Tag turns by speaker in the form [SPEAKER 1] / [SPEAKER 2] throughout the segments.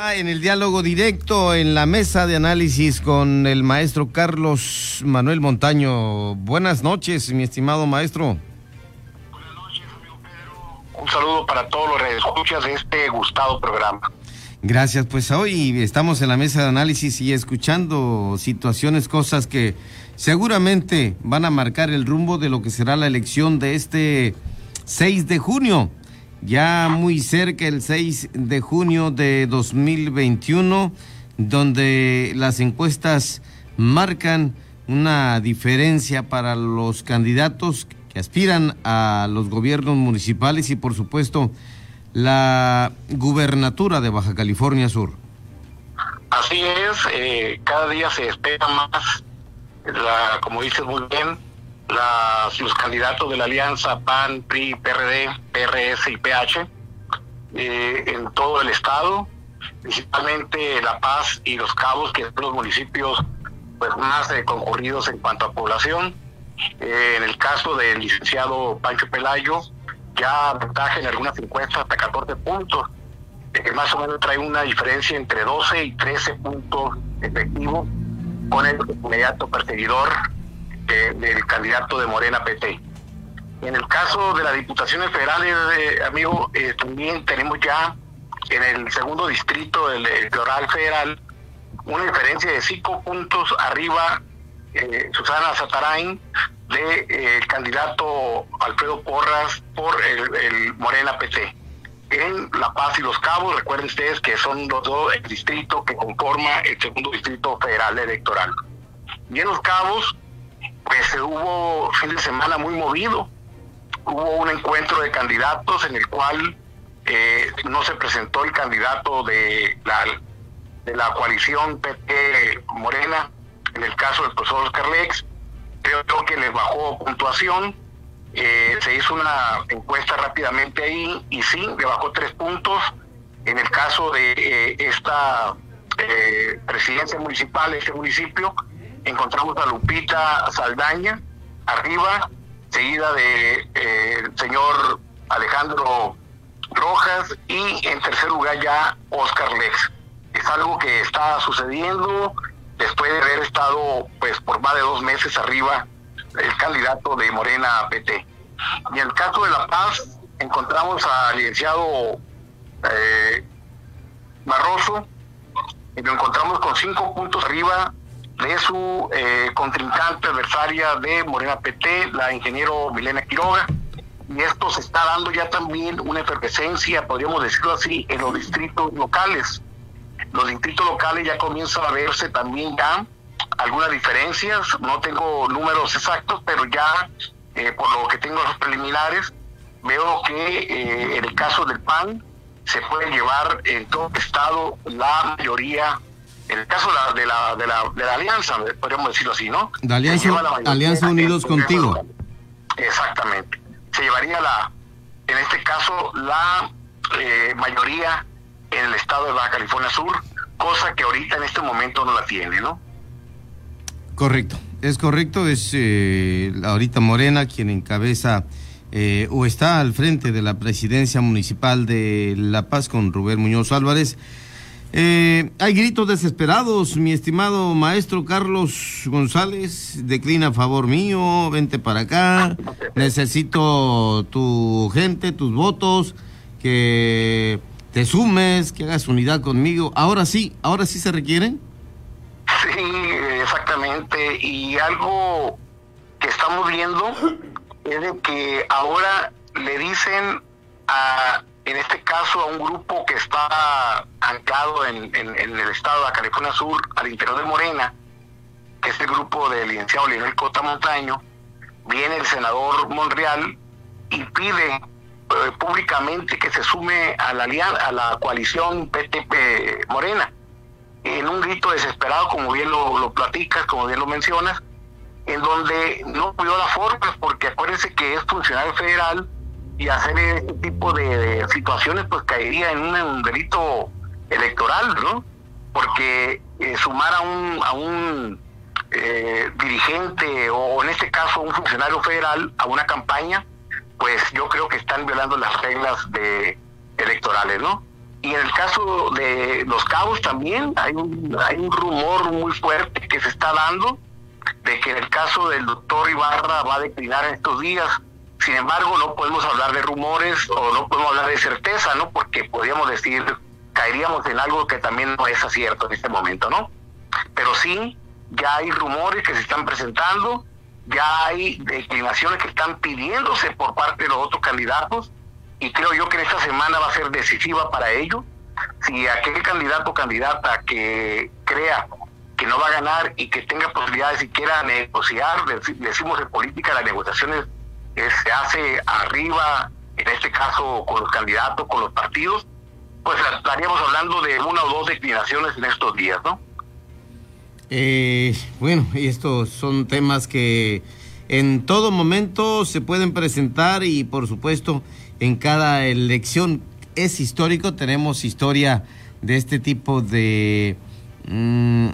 [SPEAKER 1] En el diálogo directo, en la mesa de análisis con el maestro Carlos Manuel Montaño. Buenas noches, mi estimado maestro.
[SPEAKER 2] Buenas noches, amigo Pedro. Un saludo para todos los escuchas de este gustado programa.
[SPEAKER 1] Gracias, pues hoy estamos en la mesa de análisis y escuchando situaciones, cosas que seguramente van a marcar el rumbo de lo que será la elección de este 6 de junio ya muy cerca el 6 de junio de 2021, donde las encuestas marcan una diferencia para los candidatos que aspiran a los gobiernos municipales y por supuesto la gubernatura de Baja California Sur.
[SPEAKER 2] Así es, eh, cada día se espera más, la, como dices muy bien, los candidatos de la alianza PAN, PRI, PRD, PRS y PH eh, en todo el estado, principalmente La Paz y Los Cabos, que son los municipios pues, más eh, concurridos en cuanto a población. Eh, en el caso del licenciado Pancho Pelayo, ya ventaja en algunas encuestas hasta 14 puntos, que más o menos trae una diferencia entre 12 y 13 puntos efectivos con el inmediato perseguidor del candidato de Morena PT. En el caso de las diputaciones federales, eh, amigo, eh, también tenemos ya en el segundo distrito del electoral federal una diferencia de cinco puntos arriba eh, Susana Satarain de, candidato Alfredo Porras por el, Morena PT. En La Paz y Los Cabos, recuerden ustedes que son los dos distritos que conforma el segundo distrito federal electoral. Y en Los Cabos, pues hubo fin de semana muy movido. Hubo un encuentro de candidatos en el cual eh, no se presentó el candidato de la, de la coalición PT Morena, en el caso del profesor Oscar Lex. Creo que les bajó puntuación. Eh, se hizo una encuesta rápidamente ahí y sí, le bajó tres puntos. En el caso de eh, esta presidencia municipal, este municipio, encontramos a Lupita Saldaña arriba, seguida de eh, el señor Alejandro Rojas y en tercer lugar ya Oscar Lex. Es algo que está sucediendo después de haber estado pues por más de dos meses arriba el candidato de Morena PT. Y en el caso de La Paz encontramos al licenciado eh, Barroso y lo encontramos con cinco puntos arriba de su eh, contrincante adversaria de Morena PT, la ingeniero Milena Quiroga. Y esto se está dando ya también una efervescencia, podríamos decirlo así, en los distritos locales. Los distritos locales ya comienzan a verse también ya algunas diferencias, no tengo números exactos, pero ya eh, por lo que tengo los preliminares, veo que eh, en el caso del PAN se puede llevar en todo estado la mayoría en el caso de la, de la, de la, alianza, podríamos decirlo así, ¿no?
[SPEAKER 1] De Alianza, alianza Unidos Contigo.
[SPEAKER 2] Exactamente. Se llevaría la, en este caso, la eh, mayoría en el estado de Baja California Sur, cosa que ahorita en este momento no la tiene, ¿no?
[SPEAKER 1] Correcto, es correcto, es eh, ahorita Morena quien encabeza eh, o está al frente de la presidencia municipal de La Paz con Rubén Muñoz Álvarez. Eh, hay gritos desesperados, mi estimado maestro Carlos González, declina a favor mío, vente para acá, necesito tu gente, tus votos, que te sumes, que hagas unidad conmigo. Ahora sí, ahora sí se requieren.
[SPEAKER 2] Sí, exactamente. Y algo que estamos viendo es que ahora le dicen a en este caso a un grupo que está anclado en, el estado de California Sur, al interior de Morena, que es el grupo del licenciado Leonel Cota Montaño, viene el senador Monreal y pide eh, públicamente que se sume a la, a la coalición PTP Morena, en un grito desesperado, como bien lo, platicas, como bien lo mencionas, en donde no cuidó la forma, porque acuérdense que es funcionario federal, y hacer este tipo de, situaciones pues caería en un, delito electoral, ¿no? Porque eh, sumar a un, a un eh, dirigente o en este caso un funcionario federal a una campaña, pues yo creo que están violando las reglas de electorales, ¿no? Y en el caso de Los Cabos también hay un, hay un rumor muy fuerte que se está dando de que en el caso del doctor Ibarra va a declinar en estos días. Sin embargo, no podemos hablar de rumores o no podemos hablar de certeza, ¿no? Porque podríamos decir, caeríamos en algo que también no es cierto en este momento, ¿no? Pero sí, ya hay rumores que se están presentando, ya hay declinaciones que están pidiéndose por parte de los otros candidatos y creo yo que esta semana va a ser decisiva para ello. Si aquel candidato o candidata que crea que no va a ganar y que tenga posibilidades siquiera negociar, decimos en política las negociaciones se hace arriba, en este caso con los candidatos, con los partidos, pues estaríamos hablando de una o dos declinaciones en estos días, ¿no?
[SPEAKER 1] Eh, bueno, estos son temas que en todo momento se pueden presentar y por supuesto en cada elección es histórico, tenemos historia de este tipo de mm,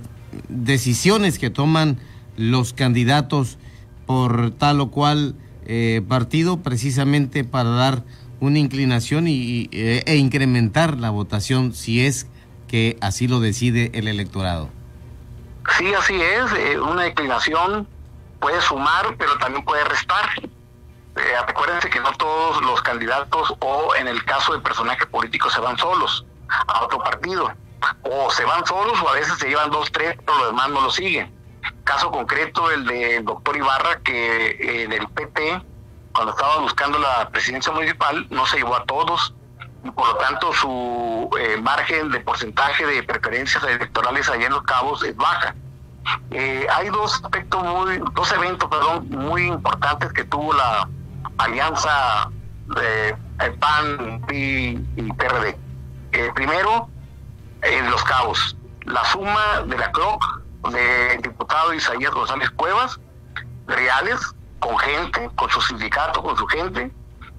[SPEAKER 1] decisiones que toman los candidatos por tal o cual eh, partido precisamente para dar una inclinación y, eh, e incrementar la votación si es que así lo decide el electorado.
[SPEAKER 2] Sí, así es. Eh, una inclinación puede sumar, pero también puede restar. Eh, acuérdense que no todos los candidatos o en el caso de personajes políticos se van solos a otro partido. O se van solos o a veces se llevan dos, tres, pero los demás no lo siguen. Caso concreto el del doctor Ibarra, que en el PP, cuando estaba buscando la presidencia municipal, no se llevó a todos y por lo tanto su eh, margen de porcentaje de preferencias electorales allá en Los Cabos es baja. Eh, hay dos aspectos muy, dos eventos, perdón, muy importantes que tuvo la alianza de PAN y, y PRD. Eh, primero, en Los Cabos, la suma de la CROC del diputado Isaías González Cuevas, reales, con gente, con su sindicato, con su gente,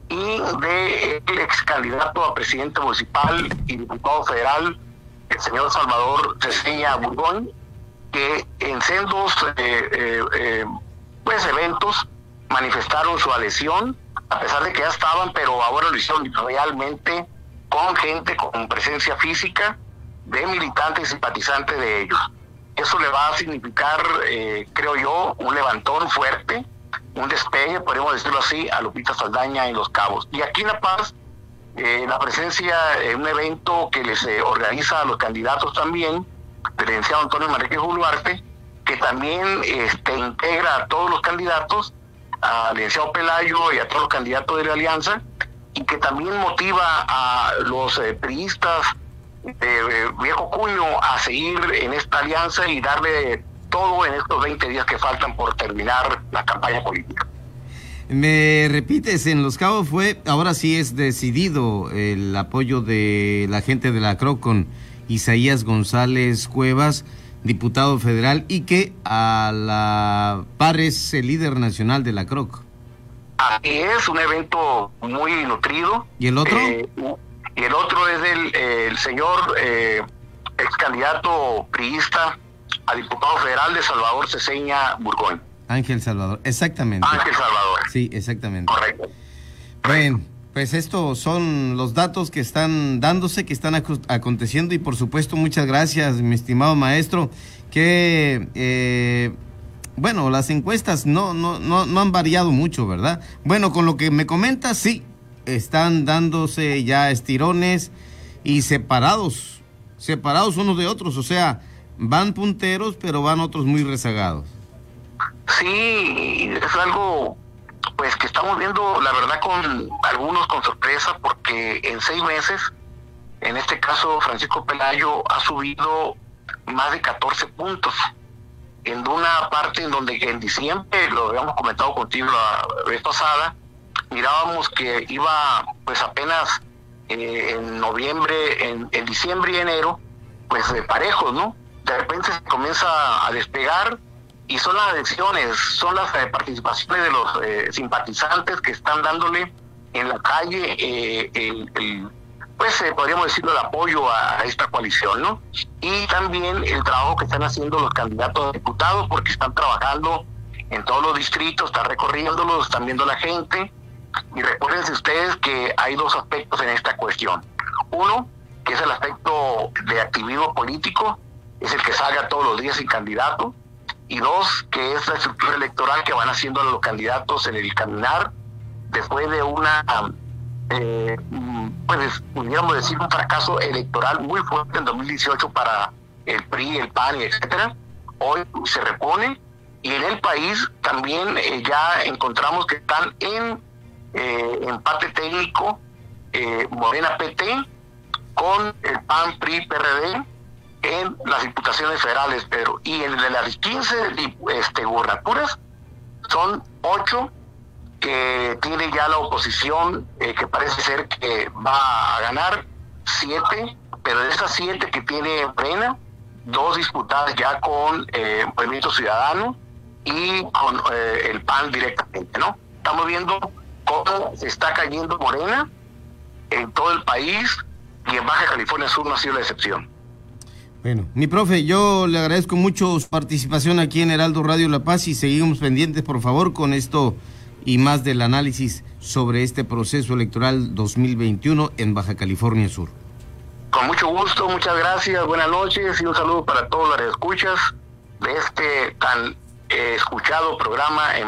[SPEAKER 2] y de el ex candidato a presidente municipal y diputado federal, el señor Salvador Ceseña Burgón, que en sendos eh, eh, eh, pues eventos manifestaron su adhesión, a pesar de que ya estaban, pero ahora lo hicieron realmente con gente con presencia física de militantes y simpatizantes de ellos. Eso le va a significar, creo yo, un levantón fuerte un despegue, podemos decirlo así, a Lupita Saldaña en Los Cabos. Y aquí en La Paz, eh, la presencia en un evento que les eh, organiza a los candidatos también, del licenciado Antonio Manrique Juluarte, que también este, integra a todos los candidatos, al licenciado Pelayo y a todos los candidatos de la alianza, y que también motiva a los eh, priistas de viejo cuño a seguir en esta alianza y darle todo en estos 20 días que faltan por terminar la campaña política.
[SPEAKER 1] Me repites, en Los Cabos fue, ahora sí es decidido el apoyo de la gente de la CRO con Isaías González Cuevas, diputado federal, y que a la par es el líder nacional de la CROC.
[SPEAKER 2] Así es, un evento muy nutrido.
[SPEAKER 1] ¿Y el otro?
[SPEAKER 2] Eh, y el otro es el, el señor eh, ex candidato priista a diputado federal de Salvador Ceseña Burgoyne.
[SPEAKER 1] Ángel Salvador, exactamente.
[SPEAKER 2] Ángel Salvador.
[SPEAKER 1] Sí, exactamente.
[SPEAKER 2] Correcto.
[SPEAKER 1] Bueno, pues estos son los datos que están dándose, que están aconteciendo y por supuesto muchas gracias, mi estimado maestro, que eh, bueno, las encuestas no, no, no, no han variado mucho, ¿verdad? Bueno, con lo que me comentas, sí, están dándose ya estirones y separados, separados unos de otros, o sea, van punteros, pero van otros muy rezagados.
[SPEAKER 2] Sí, es algo pues que estamos viendo, la verdad, con algunos con sorpresa, porque en seis meses, en este caso Francisco Pelayo ha subido más de 14 puntos. En una parte en donde en diciembre, lo habíamos comentado contigo la vez pasada, mirábamos que iba pues apenas eh, en noviembre, en, diciembre y enero, pues de parejos, ¿no? de repente se comienza a despegar y son las elecciones, son las eh, participaciones de los eh, simpatizantes que están dándole en la calle eh, el, pues podríamos decirlo el apoyo a, esta coalición, ¿no? Y también el trabajo que están haciendo los candidatos a diputados porque están trabajando en todos los distritos, están recorriéndolos, están viendo la gente y recuérdense ustedes que hay dos aspectos en esta cuestión. Uno, que es el aspecto de activismo político, es el que salga todos los días sin candidato, y dos, que es la estructura electoral que van haciendo los candidatos en el caminar después de una, eh, pues pudiéramos decir, un fracaso electoral muy fuerte en 2018 para el PRI, el PAN, etcétera. Hoy se repone y en el país también eh, ya encontramos que están en eh, empate técnico eh, Morena PT con el PAN, PRI, PRD en las diputaciones federales, pero y en de las 15 este, gubernaturas son ocho que tiene ya la oposición, eh, que parece ser que va a ganar siete, pero de esas siete que tiene Morena, dos disputadas ya con eh, Movimiento Ciudadano y con el PAN directamente, ¿no? Estamos viendo cómo se está cayendo Morena en todo el país y en Baja California Sur no ha sido la excepción.
[SPEAKER 1] Bueno, mi profe, yo le agradezco mucho su participación aquí en Heraldo Radio La Paz y seguimos pendientes, por favor, con esto y más del análisis sobre este proceso electoral 2021 en Baja California Sur.
[SPEAKER 2] Con mucho gusto, muchas gracias, buenas noches y un saludo para todos los escuchas de este tan eh, escuchado programa en